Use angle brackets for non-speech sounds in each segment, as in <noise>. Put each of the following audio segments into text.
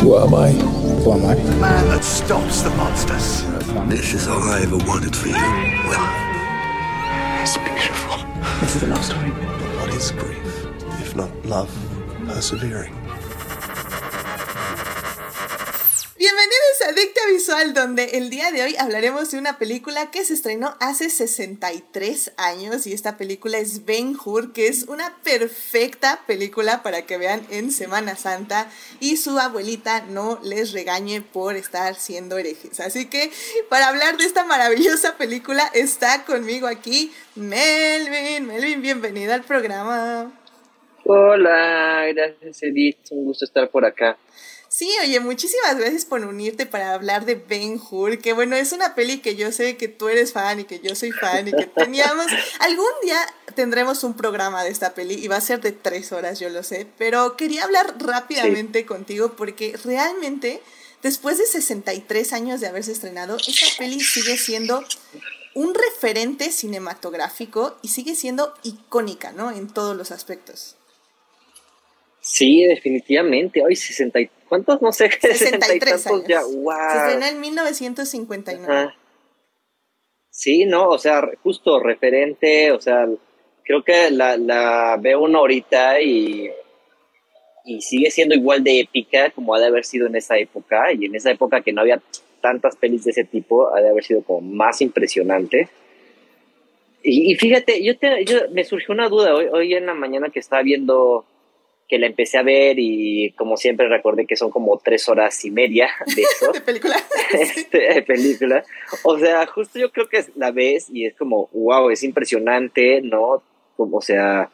Who am I? Who am I? The man that stops the monsters. This is all I ever wanted for you. Well, It's beautiful. This is a love story. what is grief if not love persevering? Bienvenidos a Dicta Visual, donde el día de hoy hablaremos de una película que se estrenó hace 63 años y esta película es Ben Hur, que es una perfecta película para que vean en Semana Santa y su abuelita no les regañe por estar siendo herejes. Así que para hablar de esta maravillosa película está conmigo aquí Melvin. Melvin, bienvenido al programa. Hola, gracias Edith, un gusto estar por acá. Sí, oye, muchísimas gracias por unirte para hablar de Ben Hur, que bueno, es una peli que yo sé que tú eres fan y que yo soy fan y que <laughs> teníamos, algún día tendremos un programa de esta peli y va a ser de tres horas, yo lo sé, pero quería hablar rápidamente contigo porque realmente, después de 63 años de haberse estrenado, esta peli sigue siendo un referente cinematográfico y sigue siendo icónica, ¿no? En todos los aspectos. Sí, definitivamente. Hoy 60 y... ¿Cuántos? No sé, <laughs> 60 y 63 tantos años. ya. Se ¡Wow! estrenó en 1959. Ajá. Sí, no, o sea, justo referente, o sea, creo que la, la veo una ahorita y, y sigue siendo igual de épica como ha de haber sido en esa época, y en esa época que no había tantas pelis de ese tipo, ha de haber sido como más impresionante. Y, y fíjate, yo, te, yo me surgió una duda hoy, hoy en la mañana que estaba viendo que la empecé a ver y como siempre recordé que son como tres horas y media de eso <laughs> de película. <laughs> este, película. O sea, justo yo creo que la ves y es como, wow, es impresionante, ¿no? Como, o sea,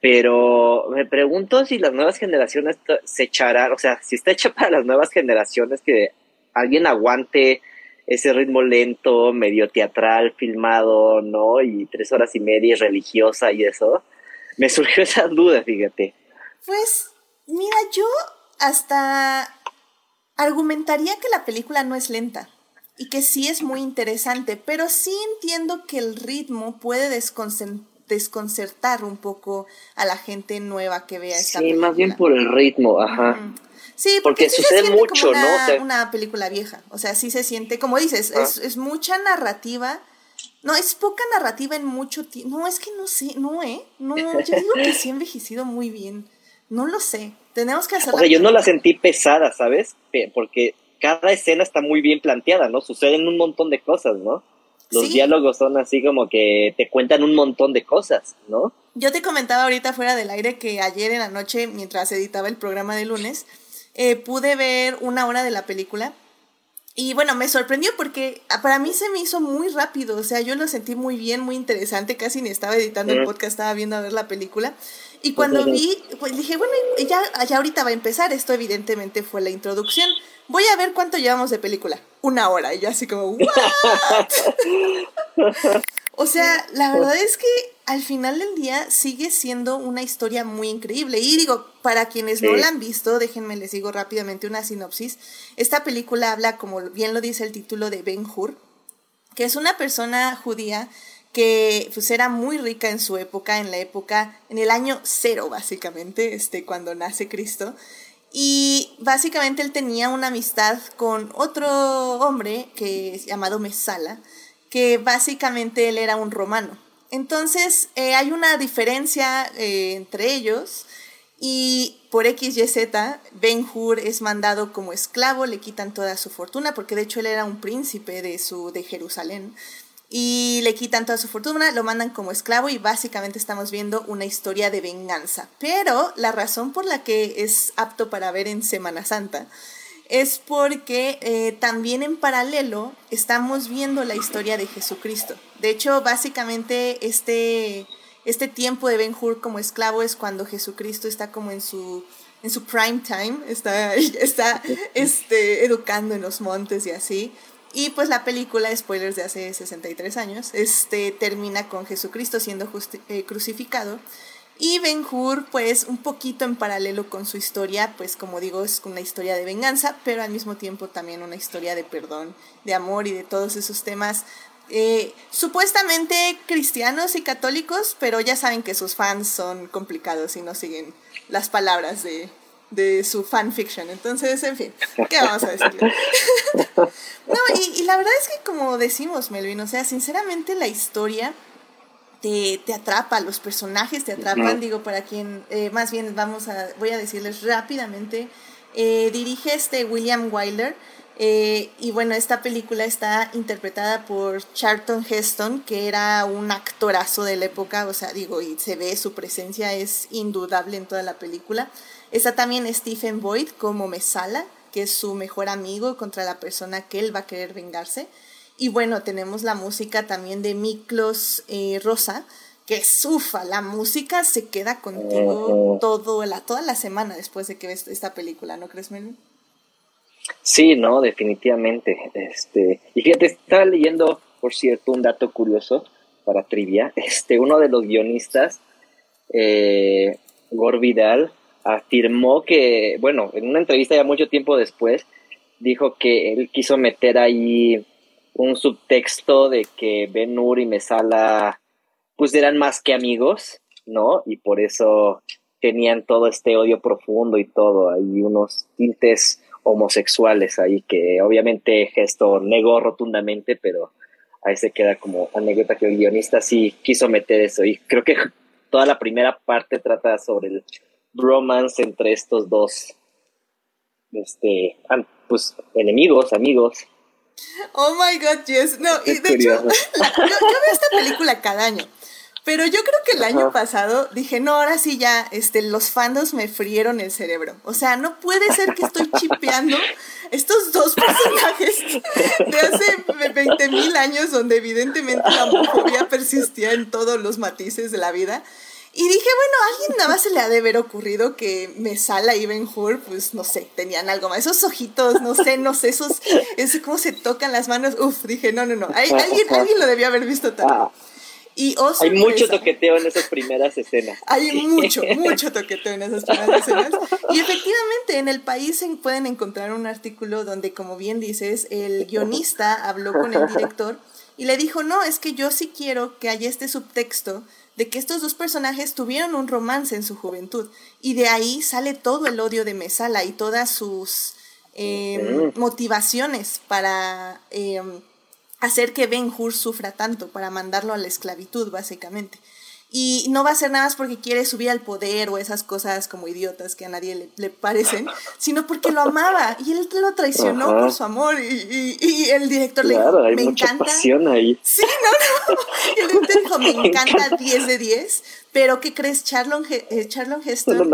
pero me pregunto si las nuevas generaciones se echarán, o sea, si está hecha <laughs> para las nuevas generaciones que alguien aguante ese ritmo lento, medio teatral, filmado, ¿no? Y tres horas y media y religiosa y eso. Me surgió esa duda, fíjate. Pues, mira, yo hasta argumentaría que la película no es lenta y que sí es muy interesante, pero sí entiendo que el ritmo puede desconcertar un poco a la gente nueva que vea esta Sí, película. más bien por el ritmo, ajá. Sí, porque, Porque sí se sucede siente mucho, como una, ¿no? O sea- una película vieja. O sea, sí se siente, como dices, Ah. es, es mucha narrativa. No, es poca narrativa en mucho tiempo. No, es que no sé, no, ¿eh? No, yo digo que sí ha envejecido muy bien. No lo sé. Tenemos que hacer O sea, yo no la sentí pesada, ¿sabes? Porque cada escena está muy bien planteada, ¿no? Suceden un montón de cosas, ¿no? Los Sí. diálogos son así como que te cuentan un montón de cosas, ¿no? Yo te comentaba ahorita fuera del aire que ayer en la noche, mientras editaba el programa de lunes, eh, pude ver una hora de la película. Y bueno, me sorprendió porque para mí se me hizo muy rápido, o sea, yo lo sentí muy bien, muy interesante, casi ni estaba editando el Ujú. podcast, estaba viendo a ver la película. Y cuando vi, pues dije, bueno, ya, ya ahorita va a empezar, esto evidentemente fue la introducción. Voy a ver cuánto llevamos de película. Una hora, y yo así como, ¿what? <laughs> O sea, la verdad es que al final del día sigue siendo una historia muy increíble. Y digo, para quienes no la han visto, déjenme les digo rápidamente una sinopsis. Esta película habla, como bien lo dice el título, de Ben Hur, que es una persona judía que pues era muy rica en su época, en la época, en el año cero básicamente, este, cuando nace Cristo. Y básicamente él tenía una amistad con otro hombre que es llamado Mesala, que básicamente él era un romano. Entonces eh, hay una diferencia eh, entre ellos y por X, Y, Z, Ben Hur es mandado como esclavo, le quitan toda su fortuna, porque de hecho él era un príncipe de, su, de Jerusalén, y le quitan toda su fortuna, lo mandan como esclavo y básicamente estamos viendo una historia de venganza. Pero la razón por la que es apto para ver en Semana Santa es porque eh, también en paralelo estamos viendo la historia de Jesucristo. De hecho, básicamente este, este tiempo de Ben Hur como esclavo es cuando Jesucristo está como en su, en su prime time, está, <laughs> está este, educando en los montes y así. Y pues la película, spoilers de hace 63 años, este, termina con Jesucristo siendo eh, crucificado. Y Ben Hur, pues un poquito en paralelo con su historia, pues como digo, es una historia de venganza, pero al mismo tiempo también una historia de perdón, de amor y de todos esos temas eh, supuestamente cristianos y católicos, pero ya saben que sus fans son complicados y no siguen las palabras de, de su fanfiction. Entonces, en fin, ¿qué vamos a decirle? <laughs> no, y, y, la verdad es que como decimos, Melvin, o sea, sinceramente la historia te, te atrapa, los personajes te atrapan, digo, para quien, eh, más bien vamos a, voy a decirles rápidamente, eh, dirige este William Wyler, eh, y bueno, esta película está interpretada por Charlton Heston, que era un actorazo de la época, o sea, digo, y se ve su presencia es indudable en toda la película. Está también Stephen Boyd como Mesala, que es su mejor amigo contra la persona que él va a querer vengarse. Y bueno, tenemos la música también de Miklos eh, Rosa, que es ufa, la música se queda contigo todo la, toda la semana después de que ves esta película, ¿no crees, Melvin? Sí, no, definitivamente. Este, y fíjate, estaba leyendo, por cierto, un dato curioso para trivia. <laughs> Este, uno de los guionistas, eh, Vidal, afirmó que, bueno, en una entrevista ya mucho tiempo después, dijo que él quiso meter ahí un subtexto de que Ben Hur y Mesala pues eran más que amigos, ¿no? Y por eso tenían todo este odio profundo y todo, hay unos tintes homosexuales ahí que obviamente Gesto negó rotundamente, pero ahí se queda como anécdota que el guionista sí quiso meter eso y creo que toda la primera parte trata sobre el romance entre estos dos este pues enemigos, amigos Oh my god, yes. No, y de hecho, <laughs> yo, veo esta película cada año. Pero yo creo que el año pasado dije, no, ahora sí ya, este, los fandos me frieron el cerebro. O sea, no puede ser que estoy chipeando estos dos personajes de hace 20 mil años, donde evidentemente la homofobia persistía en todos los matices de la vida. Y dije, bueno, a alguien nada más se le ha de haber ocurrido que Mesala y Ben Hur, pues no sé, tenían algo más. Esos ojitos, no sé, no sé, esos, ese cómo se tocan las manos. Uf, dije, no, no, no. alguien, alguien lo debió haber visto también. Y oh, Hay mucho toqueteo en esas primeras escenas. Hay mucho, <laughs> mucho toqueteo en esas primeras escenas. Y efectivamente, en el país se pueden encontrar un artículo donde, como bien dices, el guionista habló con el director y le dijo, no, es que yo sí quiero que haya este subtexto de que estos dos personajes tuvieron un romance en su juventud y de ahí sale todo el odio de Mesala y todas sus em, motivaciones para em, hacer que Ben Hur sufra tanto, para mandarlo a la esclavitud básicamente. Y no va a ser nada más porque quiere subir al poder o esas cosas como idiotas que a nadie le, parecen, <laughs> sino porque lo amaba y él lo traicionó por su amor. Y, y, el director le dijo: Me encanta. Pasión ahí. Sí, no, no. <laughs> Y el director dijo: Me <laughs> encanta 10 de 10. Pero, ¿qué crees? Charlon, eh, Charlon Heston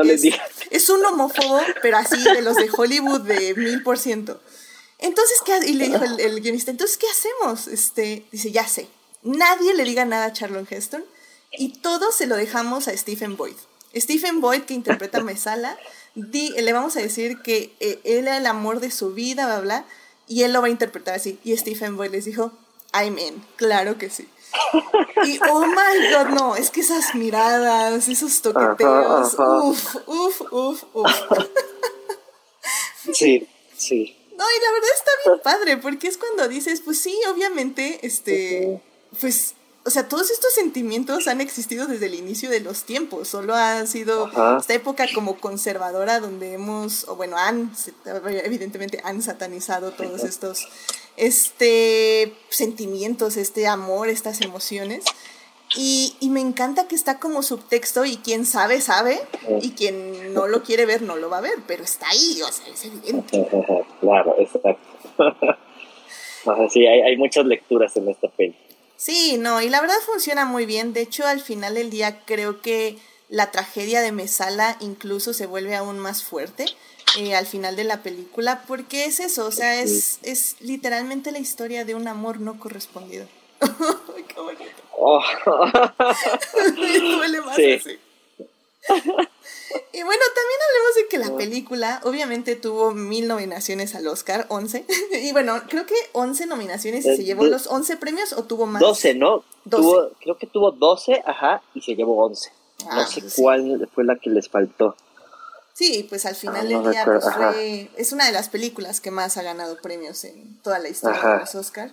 es, un homófobo, pero así de los de Hollywood de mil por ciento. Entonces, ¿qué? Y le dijo el, el guionista: Entonces, ¿qué hacemos? Este, dice: Ya sé. Nadie le diga nada a Charlon Heston y todo se lo dejamos a Stephen Boyd. Stephen Boyd, que interpreta a <laughs> Mesala, le vamos a decir que eh, él era el amor de su vida, bla, bla, y él lo va a interpretar así. Y Stephen Boyd les dijo, I'm in, claro que sí. Y <laughs> oh my god, no, es que esas miradas, esos toqueteos, uff, uff, uff, uff. <laughs> Sí, sí. No, y la verdad está bien padre, porque es cuando dices, pues sí, obviamente, este, pues o sea, todos estos sentimientos han existido desde el inicio de los tiempos, solo ha sido esta época como conservadora donde hemos, o bueno, han, evidentemente han satanizado todos estos este, sentimientos, este amor, estas emociones. Y, y, me encanta que está como subtexto y quien sabe, sabe, y quien no lo quiere ver, no lo va a ver, pero está ahí, o sea, es evidente. <laughs> Claro, exacto. <laughs> sí, hay, hay muchas lecturas en esta peli. Sí, no, y la verdad funciona muy bien. De hecho, al final del día creo que la tragedia de Mesala incluso se vuelve aún más fuerte eh, al final de la película, porque es eso, o sea, es, es literalmente la historia de un amor no correspondido. <laughs> ¡Qué bonito! Oh. <laughs> duele más así. Y bueno, también hablemos de que la película obviamente tuvo mil nominaciones al Oscar, 11. <laughs> Y bueno, creo que 11 nominaciones y se llevó los 11 premios o tuvo más. 12, ¿no? Tuvo, creo que tuvo 12, ajá, y se llevó 11. no ah, sé cuál fue la que les faltó. Sí, pues al final del día pues, fue, es una de las películas que más ha ganado premios en toda la historia de los Oscars.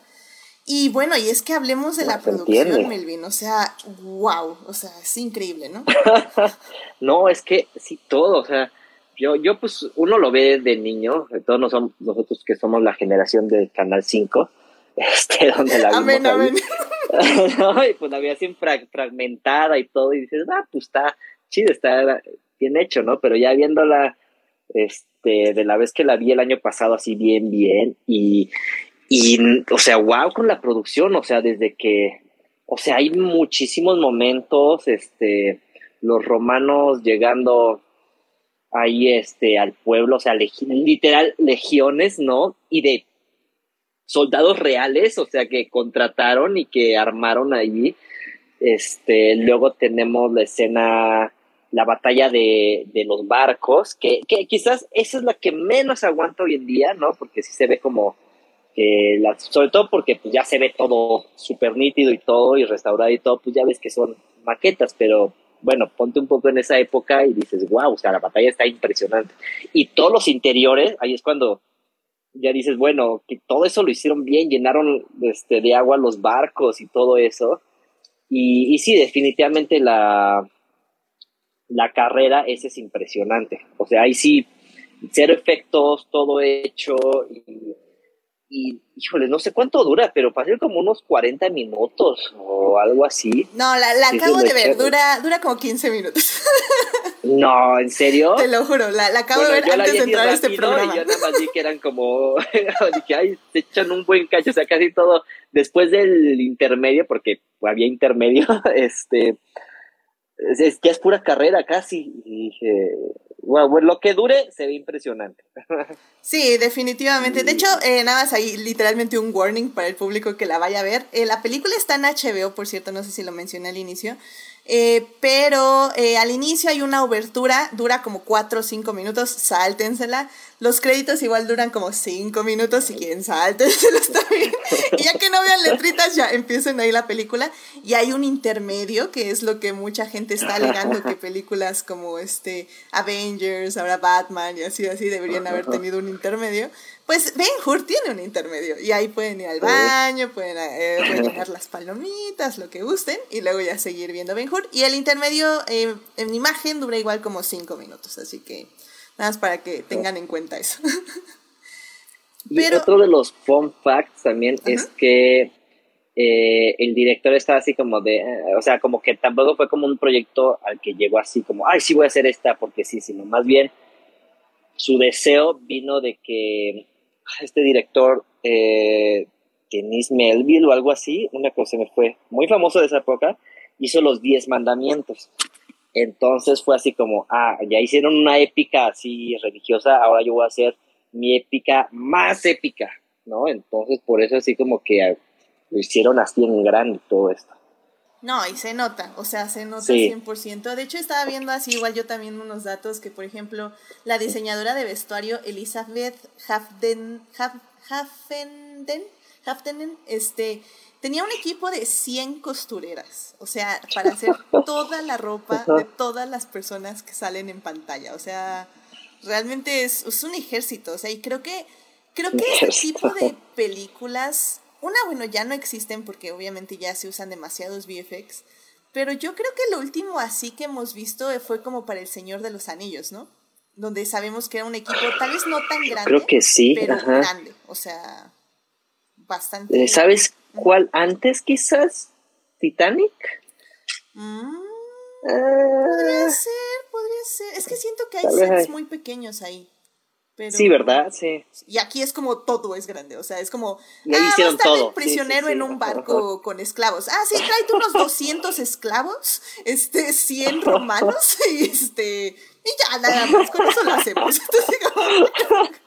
Y bueno, y es que hablemos de la producción, Melvin, o sea, wow, o sea, es increíble, ¿no? <laughs> no, es que sí, todo, o sea, yo, yo pues uno lo ve de niño, todos nosotros que somos la generación del Canal 5, <laughs> este, donde la vimos amén, amén. <laughs> y pues la vi así fragmentada y todo, y dices, ah, pues está chido, está bien hecho, ¿no? Pero ya viéndola, este, de la vez que la vi el año pasado así bien, bien, y, y, o sea, wow con la producción, o sea, desde que, o sea, hay muchísimos momentos, este, los romanos llegando ahí, este, al pueblo, o sea, literal, legiones, ¿no? Y de soldados reales, o sea, que contrataron y que armaron allí. Este, luego tenemos la escena, la batalla de, de los barcos, que, que, quizás esa es la que menos aguanta hoy en día, ¿no? Porque sí se ve como sobre todo porque pues, ya se ve todo súper nítido y todo, y restaurado y todo, pues ya ves que son maquetas, pero bueno, ponte un poco en esa época y dices, wow, o sea, la batalla está impresionante. Y todos los interiores, ahí es cuando ya dices, bueno, que todo eso lo hicieron bien, llenaron este, de agua los barcos y todo eso. Y, sí, definitivamente la, la carrera es impresionante. O sea, ahí sí, cero efectos, todo hecho. Y, y, híjole, no sé cuánto dura, pero ser como unos 40 minutos o algo así. No, la, la acabo de ver, dura, dura como 15 minutos. <laughs> No, ¿en serio? Te lo juro, la, la acabo de ver antes de entrar a este programa. Y yo nada más vi que eran como, <laughs> dije, ay, se echan un buen cacho, o sea, casi todo, después del intermedio, porque había intermedio, <laughs> este, es, ya es pura carrera casi, y dije, bueno, lo que dure se ve impresionante. <laughs> Sí, definitivamente. De hecho, eh, nada más ahí literalmente un warning para el público que la vaya a ver. Eh, la película está en HBO, por cierto, no sé si lo mencioné al inicio. Eh, pero eh, al inicio hay una obertura, dura como 4 o 5 minutos, sáltensela. Los créditos igual duran como 5 minutos, si quieren sáltenselos <laughs> también. <laughs> y ya que no vean letritas, ya empiecen ahí la película. Y hay un intermedio, que es lo que mucha gente está alegando que películas como este Avengers, ahora Batman y así, así deberían haber tenido un intermedio. Pues Ben Hur tiene un intermedio y ahí pueden ir al baño, pueden eh, rellenar las palomitas, lo que gusten y luego ya seguir viendo Ben Hur. Y el intermedio eh, en imagen dura igual como cinco minutos, así que nada más para que tengan en cuenta eso. <laughs> Pero, otro de los fun facts también es que eh, el director estaba así como de, o sea, como que tampoco fue como un proyecto al que llegó así como, ay, sí voy a hacer esta porque sí, sino más bien su deseo vino de que este director, eh, Denis Melville o algo así, una cosa me fue muy famoso de esa época, hizo los Diez Mandamientos. Entonces fue así como, ah, ya hicieron una épica así religiosa, ahora yo voy a hacer mi épica más épica, ¿no? Entonces por eso así como que lo hicieron así en grande todo esto. No, y se nota, o sea, se nota 100%. De hecho, estaba viendo así igual yo también unos datos que, por ejemplo, la diseñadora de vestuario Elizabeth Hafden, Hafdenen, este, tenía un equipo de 100 costureras, o sea, para hacer <laughs> toda la ropa de todas las personas que salen en pantalla. O sea, realmente es, es un ejército, o sea, y creo que, creo que este tipo de películas una, bueno, ya no existen porque obviamente ya se usan demasiados VFX. Pero yo creo que lo último así que hemos visto fue como para El Señor de los Anillos, ¿no? Donde sabemos que era un equipo tal vez no tan grande. Creo que sí. Pero grande. O sea, bastante. Eh, ¿Sabes cuál antes quizás? ¿Titanic? Mm, podría ser, ser. Es que siento que hay sets muy pequeños ahí sí, ¿verdad? Sí. Y aquí es como todo es grande, o sea, es como, ah, hicieron todo. prisionero en un barco con esclavos. Ah, sí, tráete unos 200 esclavos, este, 100 <laughs> romanos, y este, y ya, nada más, con eso lo hacemos. <laughs> Entonces, <laughs>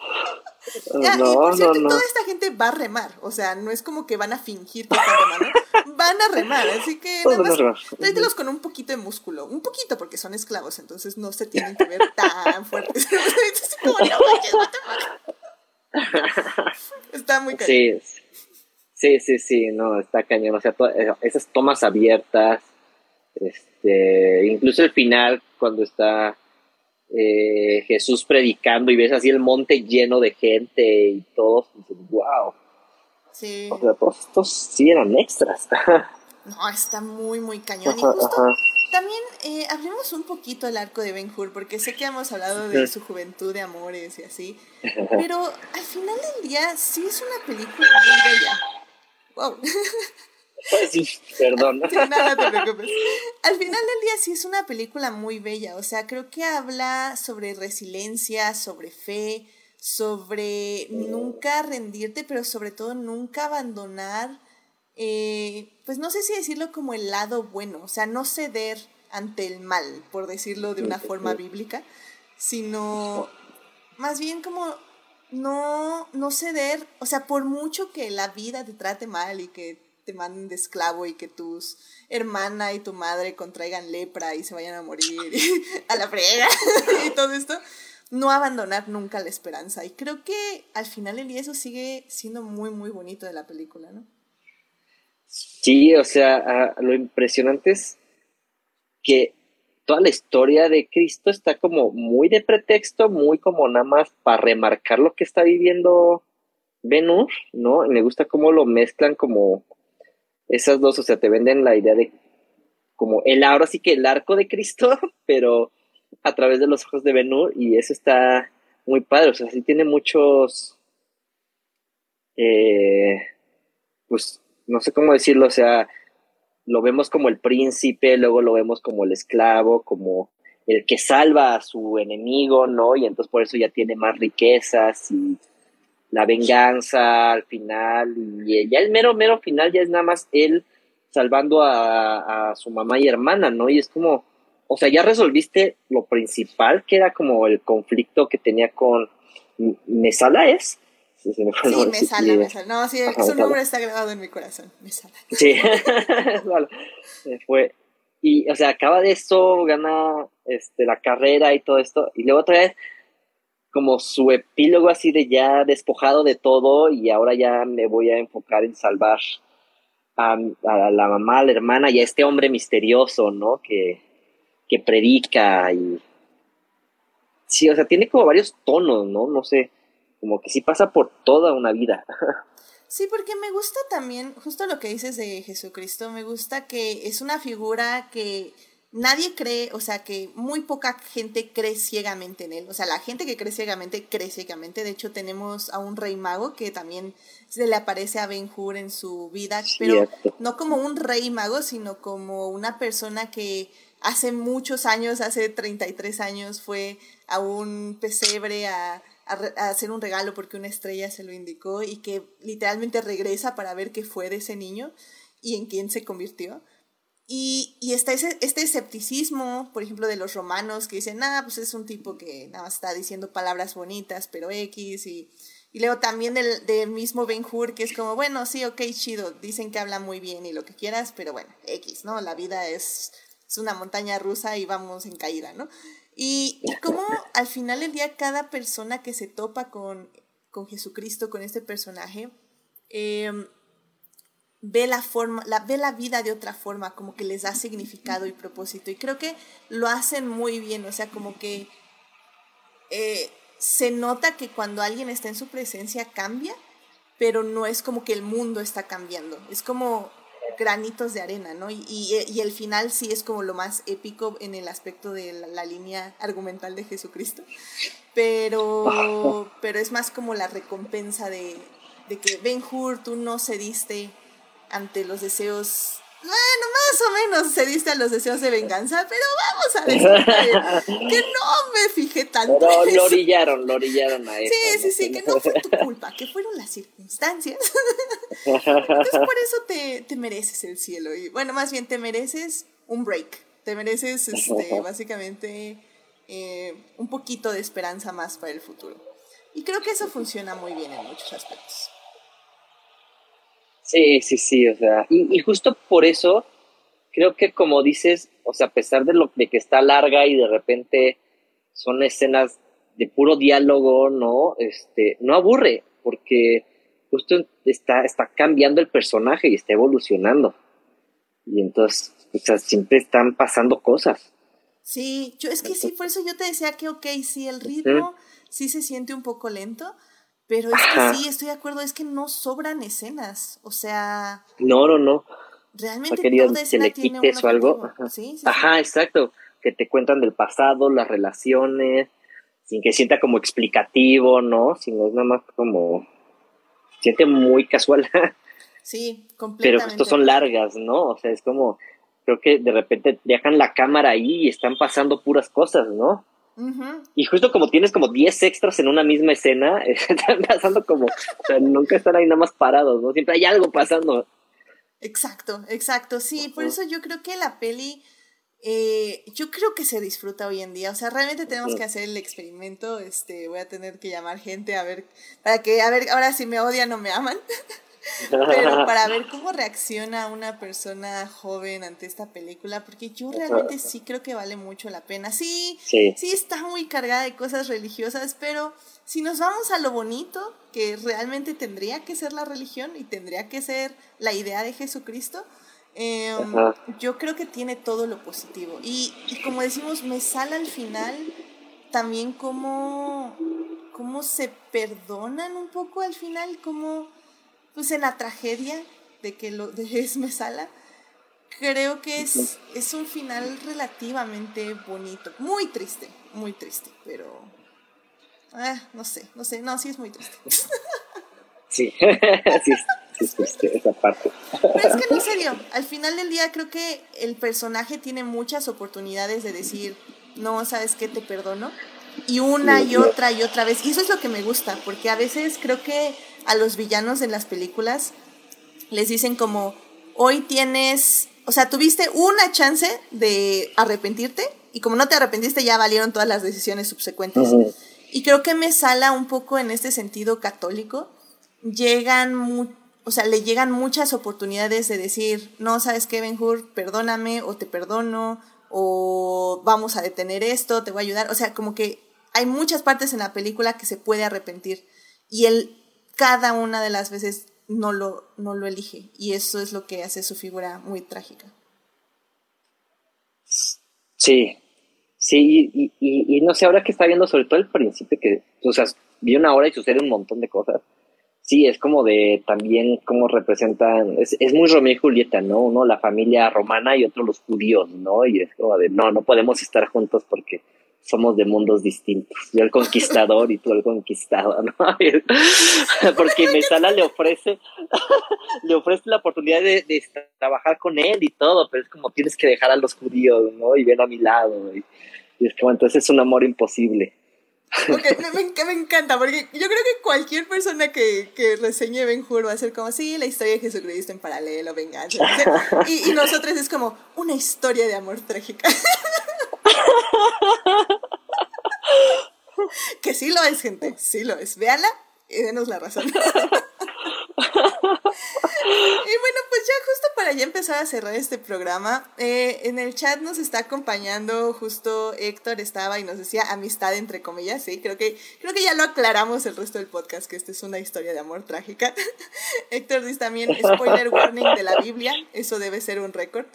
como, no, y por cierto, toda esta gente va a remar, o sea, no es como que van a fingir que están remando, van a remar, así que nada más tráetelos con un poquito de músculo, un poquito porque son esclavos, entonces no se tienen que ver tan fuertes. <laughs> <laughs> está muy cañón. Sí, sí, sí, sí, no, está cañón, o sea, eh, esas tomas abiertas, este, incluso el final cuando está eh, Jesús predicando y ves así el monte lleno de gente y todos, wow. Sí. O sea, todos estos sí eran extras. <laughs> no, está muy, muy cañón. y justo También eh, hablemos un poquito del arco de Ben Hur, porque sé que hemos hablado de su juventud, de amores y así, pero al final del día sí es una película muy bella. Wow. <laughs> <laughs> Sí, perdón. Sí, no, no te preocupes. <laughs> Al final del día sí es una película muy bella, o sea, creo que habla sobre resiliencia, sobre fe, sobre nunca rendirte, pero sobre todo nunca abandonar, eh, pues no sé si decirlo como el lado bueno, o sea, no ceder ante el mal, por decirlo de una forma bíblica, sino más bien como no, no ceder, o sea, por mucho que la vida te trate mal y que te manden de esclavo y que tus hermana y tu madre contraigan lepra y se vayan a morir <laughs> a la frega <laughs> y todo esto, no abandonar nunca la esperanza. Y creo que al final el eso sigue siendo muy, muy bonito de la película, ¿no? Sí, o sea, lo impresionante es que toda la historia de Cristo está como muy de pretexto, muy como nada más para remarcar lo que está viviendo Venus, ¿no? Y me gusta cómo lo mezclan como esas dos, o sea, te venden la idea de como el ahora sí que el arco de Cristo, <laughs> pero a través de los ojos de Benur y eso está muy padre, o sea, sí tiene muchos, eh, pues no sé cómo decirlo, o sea, lo vemos como el príncipe, luego lo vemos como el esclavo, como el que salva a su enemigo, ¿no? Y entonces por eso ya tiene más riquezas y la venganza al final, y ya el mero, mero final ya es nada más él salvando a, a su mamá y hermana, ¿no? Y es como, o sea, ya resolviste lo principal, que era como el conflicto que tenía con Mesala, ¿es? Sí, sí Mesala, Mesala. No, sí, su nombre está grabado en mi corazón, Mesala. Sí, <laughs> vale. fue. Y, o sea, acaba de eso, gana este, la carrera y todo esto, y luego otra vez como su epílogo así de ya despojado de todo y ahora ya me voy a enfocar en salvar a, la mamá, a la hermana y a este hombre misterioso, ¿no? Que, que predica y... Sí, o sea, tiene como varios tonos, ¿no? No sé, como que sí pasa por toda una vida. <laughs> Sí, porque me gusta también, justo lo que dices de Jesucristo, me gusta que es una figura que nadie cree, o sea, que muy poca gente cree ciegamente en él. O sea, la gente que cree ciegamente, cree ciegamente. De hecho, tenemos a un rey mago que también se le aparece a Ben Hur en su vida, pero no como un rey mago, sino como una persona que hace muchos años, hace 33 años, fue a un pesebre a, hacer un regalo porque una estrella se lo indicó y que literalmente regresa para ver qué fue de ese niño y en quién se convirtió. Y, y está ese, este escepticismo, por ejemplo, de los romanos que dicen, ah, pues es un tipo que nada más está diciendo palabras bonitas, pero X. Y, y luego también del, del mismo Ben Hur, que es como, bueno, sí, ok, chido, dicen que habla muy bien y lo que quieras, pero bueno, X, ¿no? La vida es es una montaña rusa y vamos en caída, ¿no? Y, y cómo <laughs> al final del día cada persona que se topa con, con Jesucristo, con este personaje, em, ve la forma, la, ve la vida de otra forma, como que les da significado y propósito. Y creo que lo hacen muy bien, o sea, como que eh, se nota que cuando alguien está en su presencia cambia, pero no es como que el mundo está cambiando. Es como granitos de arena, ¿no? Y, y, el final sí es como lo más épico en el aspecto de la, línea argumental de Jesucristo, pero, <laughs> pero es más como la recompensa de, de que Ben Hur, tú no cediste ante los deseos bueno, más o menos se diste a los deseos de venganza, pero vamos a decir <laughs> que, no me fijé tanto. Pero lo orillaron, lo orillaron a eso. Sí, sí, sí, que no fue tu <laughs> culpa, que fueron las circunstancias. <laughs> Entonces por eso te, te mereces el cielo. Y bueno, más bien te mereces un break. Te mereces este, básicamente eh, un poquito de esperanza más para el futuro. Y creo que eso funciona muy bien en muchos aspectos. Sí, sí, sí, o sea, y, justo por eso creo que como dices, o sea, a pesar de lo de que está larga y de repente son escenas de puro diálogo, ¿no? Este, no aburre, porque justo está, está cambiando el personaje y está evolucionando. Y entonces, o sea, siempre están pasando cosas. Sí, yo es que sí, por eso yo te decía que, ok, sí, el ritmo sí se siente un poco lento, pero es que sí, estoy de acuerdo, es que no sobran escenas, o sea... No, no, no. realmente querido toda que le quites o algo. Ajá. Sí, sí, sí. Ajá, exacto. Que te cuentan del pasado, las relaciones, sin que sienta como explicativo, ¿no? Sino es nada más como. Siente muy casual. <laughs> Sí, Pero completamente. justo son largas, ¿no? O sea, es como. Creo que de repente dejan la cámara ahí y están pasando puras cosas, ¿no? Ujú. Y justo como tienes como 10 extras en una misma escena, <laughs> están pasando como. O sea, nunca están ahí nada más parados, ¿no? Siempre hay algo pasando. Exacto, exacto. Sí, por eso yo creo que la peli, eh, yo creo que se disfruta hoy en día. O sea, realmente tenemos que hacer el experimento. Este, voy a tener que llamar gente a ver, para que, a ver, ahora si me odian o me aman. <laughs> Pero <laughs> para ver cómo reacciona una persona joven ante esta película, porque yo realmente sí creo que vale mucho la pena. Sí, Sí. sí está muy cargada de cosas religiosas, pero si nos vamos a lo bonito, que realmente tendría que ser la religión y tendría que ser la idea de Jesucristo, eh, yo creo que tiene todo lo positivo. Y, y como decimos, me sale al final también cómo, cómo se perdonan un poco al final, como pues en la tragedia de que lo de <laughs> Esmesala, creo que es, es un final relativamente bonito, muy triste, muy triste, pero ah, no sé, no sé, no, sí es muy triste. <laughs> Sí. <laughs> sí, sí, sí, sí, esa parte. Pero es que no se dio. Al final del día creo que el personaje tiene muchas oportunidades de decir, no, ¿sabes qué? Te perdono. Y una y otra y otra vez. Y eso es lo que me gusta, porque a veces creo que a los villanos en las películas les dicen como, hoy tienes, o sea, tuviste una chance de arrepentirte y como no te arrepentiste ya valieron todas las decisiones subsecuentes. Y creo que me sala un poco en este sentido católico. Llegan, mu- o sea, le llegan muchas oportunidades de decir, no, ¿sabes qué, Ben Hur? Perdóname o te perdono o vamos a detener esto, te voy a ayudar. O sea, como que hay muchas partes en la película que se puede arrepentir y él cada una de las veces no lo, no lo elige y eso es lo que hace su figura muy trágica. Sí, sí, y, no sé, ahora que está viendo sobre todo el principio, que, o sea, vi una hora y sucede un montón de cosas. Sí, es como de también cómo representan, es, es muy Romeo y Julieta, ¿no? Uno la familia romana y otro los judíos, ¿no? Y es como de, no, no podemos estar juntos porque somos de mundos distintos. Yo el conquistador y tú el conquistado, ¿no? <laughs> Porque Mesala le ofrece, <laughs> le ofrece la oportunidad de, de trabajar con él y todo, pero es como tienes que dejar a los judíos, ¿no? Y ven a mi lado. Y, y es como entonces es un amor imposible. Me, me, me, encanta, porque yo creo que cualquier persona que, que reseñe Ben Hur va a ser como, sí, la historia de Jesucristo en paralelo, venganza. Y, y nosotros es como una historia de amor trágica. <laughs> que sí lo es, gente, sí lo es. Véala y denos la razón. y bueno, pues ya justo para ya empezar a cerrar este programa, eh, en el chat nos está acompañando justo Héctor estaba y nos decía amistad entre comillas, sí, creo que, creo que ya lo aclaramos el resto del podcast, que esta es una historia de amor trágica. <laughs> Héctor dice también spoiler warning de la Biblia, eso debe ser un récord.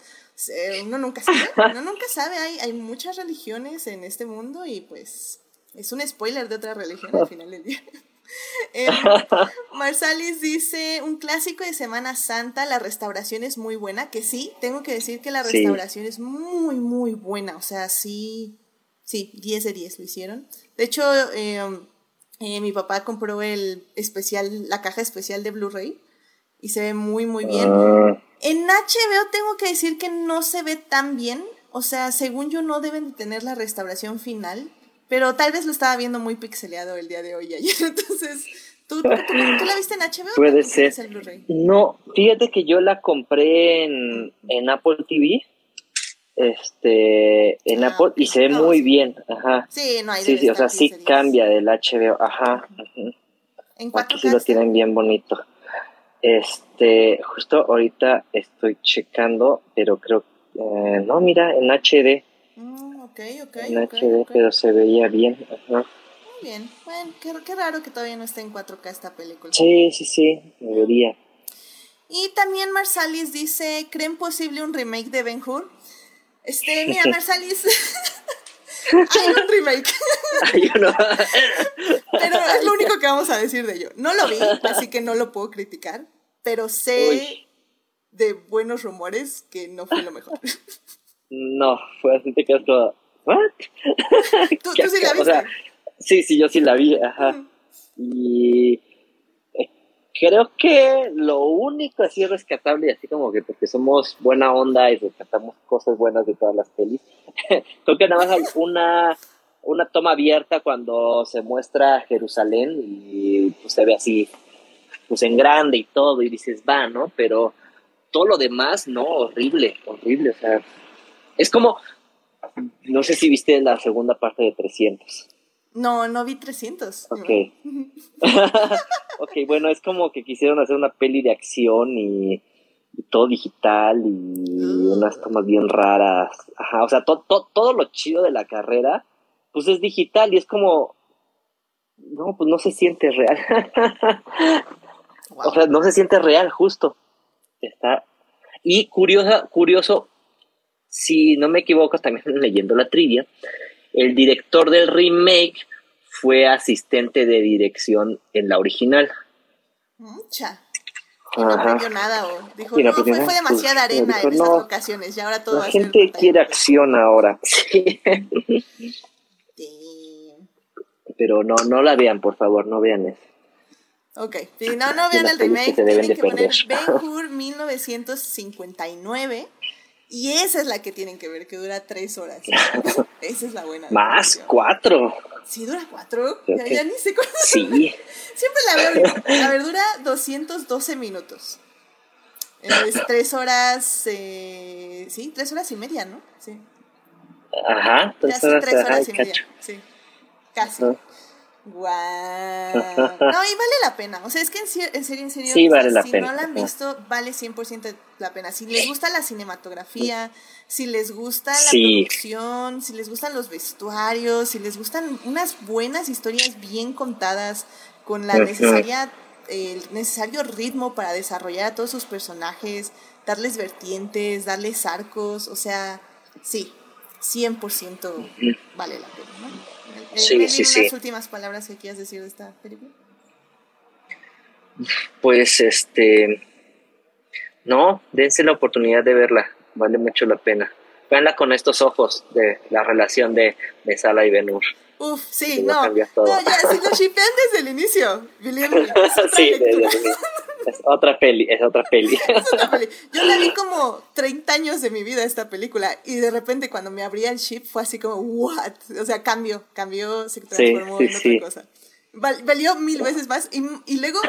Uno nunca sabe, uno nunca sabe, hay, hay muchas religiones en este mundo y pues es un spoiler de otra religión al final del día. <laughs> Eh, Marsalis dice, un clásico de Semana Santa, la restauración es muy buena, que sí, tengo que decir que la restauración sí. es muy, muy buena, o sea, sí, sí, 10 de 10 lo hicieron. De hecho, eh, eh, mi papá compró el especial, la caja especial de Blu-ray y se ve muy, muy bien. Ah. En HBO tengo que decir que no se ve tan bien, o sea, según yo no deben de tener la restauración final, pero tal vez lo estaba viendo muy pixeleado el día de hoy y ayer. <laughs> Entonces, ¿tú, tú, tú, <laughs> tú la viste en HBO? Puede ser. No, fíjate que yo la compré en, en Apple TV. Este, en ah, Apple, okay. y se ve no, muy sí. bien. Ajá. Sí, no hay Sí, sí, o sea, sí cambia del HBO. Ajá. Uh -huh. ¿En Aquí sí lo tienen bien bonito. Este, justo ahorita estoy checando, pero creo. Eh, no, mira, en HD. Mm, ok, ok. En okay, HD, okay. pero se veía bien. Ajá. Muy bien. Bueno, qué, qué, raro que todavía no esté en 4K esta película. Sí, sí, sí, debería. Y también Marsalis dice, ¿creen posible un remake de Ben Hur? Este, mira, <laughs> Marsalis... <laughs> Hay un <laughs> remake. Pero es lo único que vamos a decir de ello. No lo vi, así que no lo puedo criticar. Pero sé, Uy. de buenos rumores que no fue lo mejor. No, fue así te quedas como, ¿what? ¿Tú, <laughs> ¿Qué tú sí la viste? O sea, sí, sí, yo sí la vi, ajá. Y creo que lo único así rescatable, y así como que porque somos buena onda y rescatamos cosas buenas de todas las pelis, <laughs> creo que nada más hay una, toma abierta cuando se muestra Jerusalén y pues, se ve así, pues en grande y todo, y dices, va, ¿no? Pero todo lo demás, no, horrible, horrible, o sea, es como, no sé si viste la segunda parte de 300. No, no vi 300. Ok. <laughs> ok, bueno, es como que quisieron hacer una peli de acción y, y todo digital y Uh. unas tomas bien raras. Ajá, o sea, to- to- todo lo chido de la carrera, pues es digital y es como, no, pues no se siente real. Wow. <laughs> O sea, no se siente real, justo. Está. Y curiosa, curioso, si no me equivoco, también <laughs> leyendo la trivia, el director del remake fue asistente de dirección en la original. Mucha. Y no Ajá. aprendió nada o dijo, no fue, nada, demasiada pues, arena dijo, en estas no. locaciones y ahora todo La gente quiere verde". acción ahora. <laughs> Sí. Sí. Pero no, no la vean, por favor, no vean eso. Ok, sí, no, no vean el remake, se deben tienen de que poner perder. Ben Hur 1959 y esa es la que tienen que ver, que dura tres horas. Esa es la buena. Más, cuatro. ¿Sí dura cuatro? Ya, que- ya ni sé cuánto. Sí. Siempre la veo. A ver, dura 212 minutos. Es tres horas, eh, sí, tres horas y media, ¿no? Sí. Ajá. Entonces, sí, tres horas y media. Sí. Casi. Guau. No, y vale la pena. O sea, es que en, cier- en serio, en serio, Sí, o sea, vale la si pena. no la han visto, vale 100% la pena. Si les gusta la cinematografía, si les gusta la Sí. producción, si les gustan los vestuarios, si les gustan unas buenas historias bien contadas con la necesaria el necesario ritmo para desarrollar a todos sus personajes, darles vertientes, darles arcos, o sea, sí, 100% vale la pena, ¿no? Eh, Sí, sí, sí. unas últimas palabras que quieras decir de esta película. Pues este. No, dense la oportunidad de verla. Vale mucho la pena. Veanla con estos ojos de la relación de, de Sala y Benur. Uf, sí, no. No, ya, si lo <laughs> shipean desde el inicio, <laughs> otra sí, de- lectura. de- es otra peli, es otra peli. <laughs> Es peli. Yo la vi como 30 años de mi vida esta película y de repente cuando me abría el ship fue así como, what? O sea, cambió, cambió, se transformó sí, en sí. otra cosa. Val- valió mil veces más y, y luego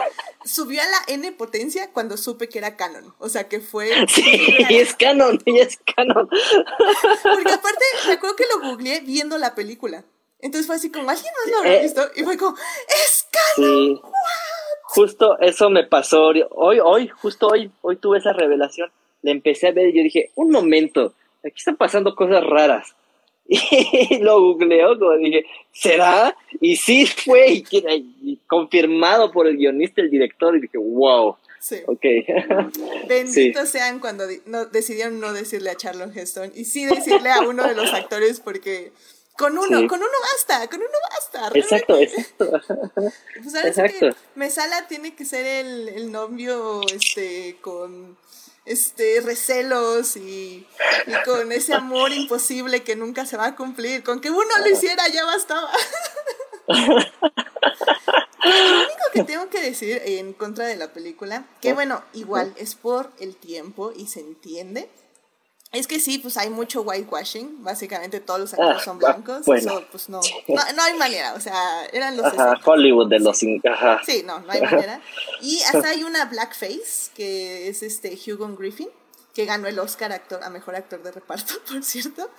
subió a la N potencia cuando supe que era canon. O sea, que fue... <laughs> Sí, es canon, ya es canon. <laughs> Porque aparte, me acuerdo que lo googleé viendo la película. Entonces fue así como, ¿alguien más lo habrá Eh. visto? Y fue como, ¡es canon! Sí. Justo eso me pasó hoy, hoy, justo hoy, hoy tuve esa revelación. Le empecé a ver y yo dije, un momento, aquí están pasando cosas raras. <laughs> Y lo googleó, como dije, ¿será? Y sí fue, y, confirmado por el guionista, el director, y dije, wow, Sí. ok. <laughs> Benditos sean cuando no, decidieron no decirle a Charlon Heston y sí decirle a uno de los actores porque con uno, Sí. con uno basta, con uno basta. exacto, realmente. exacto. <laughs> Pues ahora exacto. que Mesala tiene que ser el, el novio este con este recelos y, y con ese amor imposible que nunca se va a cumplir. Con que uno lo hiciera ya bastaba. Lo único que tengo que decir en contra de la película, que bueno, igual es por el tiempo y se entiende, es que sí, pues hay mucho whitewashing, básicamente todos los actores Ah, son blancos, bueno. eso pues no, no, no hay manera, o sea, eran los Ajá, 60. Hollywood de los... Ajá. Sí, no, no hay manera. Y <laughs> hasta hay una blackface, que es este Hugo Griffin, que ganó el Oscar actor, a mejor actor de reparto, <laughs> por cierto.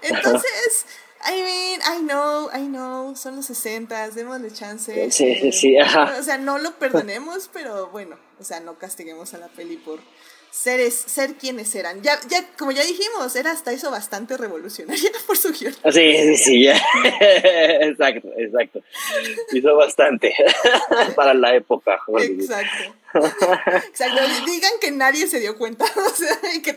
Entonces, I mean, I know, I know, son los 60, démosle chance. Sí, sí, sí, ajá. O sea, no lo perdonemos, pero bueno, o sea, no castiguemos a la peli por seres, ser quienes eran. Ya, ya, como ya dijimos, era hasta eso bastante revolucionaria <laughs> por su guion. Sí, sí, sí, ya. <laughs> exacto, exacto. Hizo bastante <laughs> para la época. Hollywood. Exacto. Exacto. Digan que nadie se dio cuenta. O sea, y que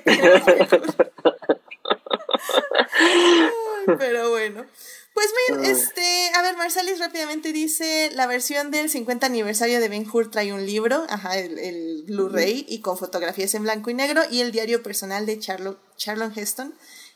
<laughs> Pero bueno. Pues miren, este, a ver, Marsalis rápidamente dice, la versión del 50 aniversario de Ben Hur trae un libro, ajá, el, el Blu-ray, y con fotografías en blanco y negro, y el diario personal de Charlo, Charlon Heston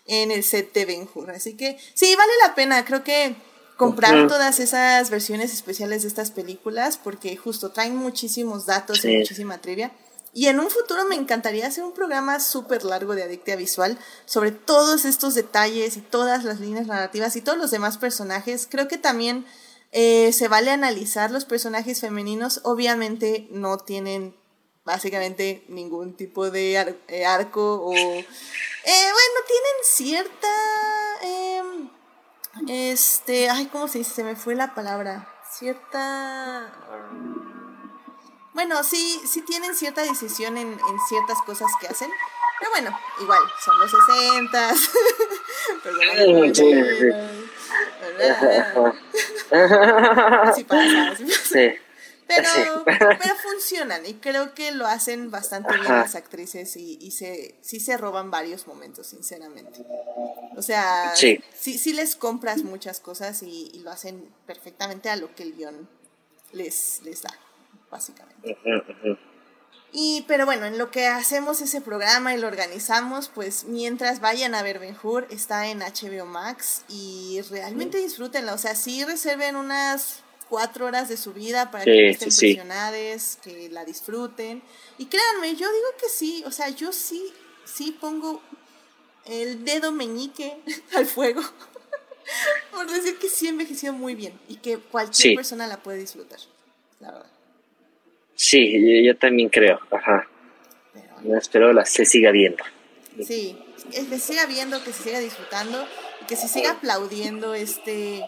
en el set de Ben Hur. Así que sí, vale la pena, creo que comprar todas esas versiones especiales de estas películas, porque justo traen muchísimos datos y muchísima trivia. Y en un futuro me encantaría hacer un programa súper largo de Adictia Visual sobre todos estos detalles y todas las líneas narrativas y todos los demás personajes. Creo que también eh, se vale analizar los personajes femeninos. Obviamente no tienen básicamente ningún tipo de eh, arco o... Eh, bueno, tienen cierta... Em, este... Ay, ¿cómo se dice? Se me fue la palabra. Cierta... Bueno, sí, sí tienen cierta decisión en, en ciertas cosas que hacen. Pero bueno, igual, son los 60. <laughs> Así pasa, así pasa. Sí. Pero, pero funcionan y creo que lo hacen bastante bien las actrices y, y se, sí se roban varios momentos, sinceramente. O sea, sí, sí, les compras muchas cosas y, y, lo hacen perfectamente a lo que el guion les, les da básicamente. Y, pero bueno, en lo que hacemos ese programa y lo organizamos, pues mientras vayan a ver Ben Hur, está en HBO Max y realmente disfrútenla. O sea, sí reserven unas cuatro horas de su vida para que estén sí, que la disfruten. Y créanme, yo digo que sí, o sea, yo sí, sí pongo el dedo meñique <laughs> al fuego <laughs> por decir que sí envejeció muy bien y que cualquier persona la puede disfrutar, la verdad. Sí, yo, también creo, ajá. espero la se siga viendo. Sí, que se siga viendo, que se siga disfrutando y que se siga aplaudiendo este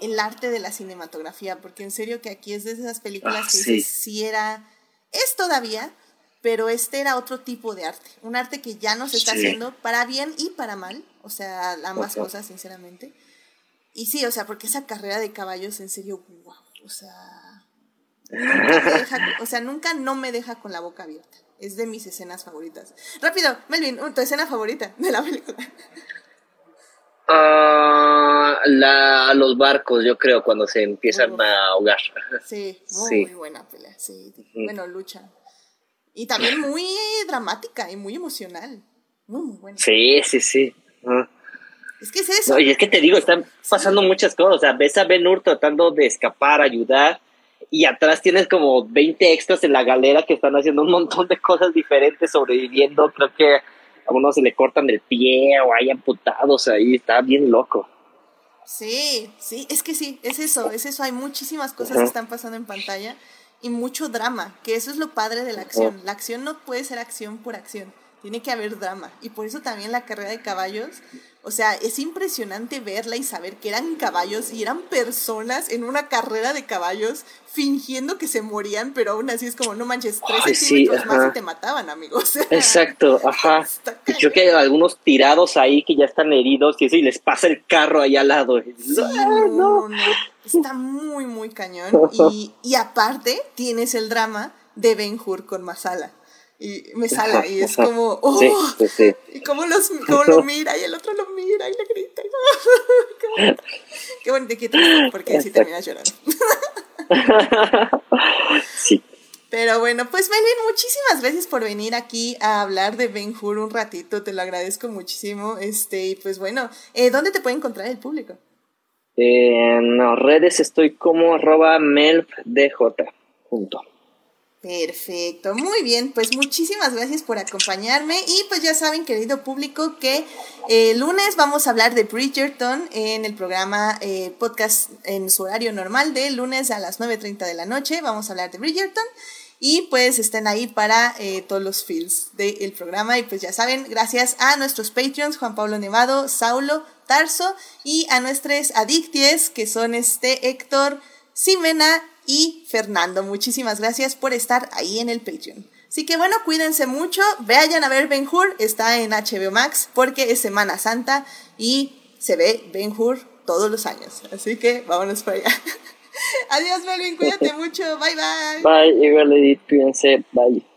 el arte de la cinematografía, porque en serio que aquí es de esas películas ah, que sí. si era, es todavía, pero este era otro tipo de arte, un arte que ya no se está haciendo para bien y para mal, o sea, ambas cosas, sinceramente. Y sí, o sea, porque esa carrera de caballos, en serio, wow, o sea, o sea, nunca no me deja con la boca abierta. Es de mis escenas favoritas. Rápido, Melvin, tu escena favorita de la película. Uh, la, los barcos, yo creo, cuando se empiezan a ahogar. Sí, muy, buena pelea. Sí, bueno, lucha. Y también <laughs> muy dramática y muy emocional. Muy, muy buena. Sí, sí, sí. Es que es eso. y es que te digo, están pasando muchas cosas. O sea, ves a Ben Hur tratando de escapar, ayudar y atrás tienes como 20 extras en la galera que están haciendo un montón de cosas diferentes, sobreviviendo. Creo que a uno se le cortan el pie o hay amputados ahí, está bien loco. Sí, sí, es que sí, es eso, es eso. Hay muchísimas cosas que están pasando en pantalla y mucho drama, que eso es lo padre de la acción. La acción no puede ser acción por acción, tiene que haber drama. Y por eso también la carrera de caballos o sea, es impresionante verla y saber que eran caballos y eran personas en una carrera de caballos fingiendo que se morían, pero aún así es como, no manches, tres centímetros más y te mataban, amigos. <laughs> Exacto, ajá. Y creo que hay algunos tirados ahí que ya están heridos y, eso, y les pasa el carro ahí al lado. no, no, Está muy, muy cañón. <laughs> Y, y aparte tienes el drama de Ben Hur con Masala y me sale y es como, oh, y cómo, los, cómo lo mira y el otro lo mira y le grita. <laughs> qué bonito, qué triste, porque así terminas llorando. <laughs> sí. Pero bueno, pues Melvin, muchísimas gracias por venir aquí a hablar de Ben Hur un ratito, te lo agradezco muchísimo. Este, y pues bueno, eh, ¿dónde te puede encontrar el público? En las redes estoy como arroba melfdj, junto. Perfecto, muy bien, pues muchísimas gracias por acompañarme y pues ya saben querido público que el lunes vamos a hablar de Bridgerton en el programa eh, podcast en su horario normal de lunes a las 9.30 de la noche, vamos a hablar de Bridgerton y pues estén ahí para eh, todos los feels del programa y pues ya saben, gracias a nuestros Patreons Juan Pablo Nevado, Saulo, Tarso y a nuestros adicties que son este Héctor, Simena y Fernando. Muchísimas gracias por estar ahí en el Patreon. Así que bueno, cuídense mucho, vayan a ver Ben Hur, está en HBO Max porque es Semana Santa y se ve Ben Hur todos los años. Así que vámonos para allá. <laughs> Adiós Melvin, cuídate mucho, bye bye. Bye, igual cuídense, bye.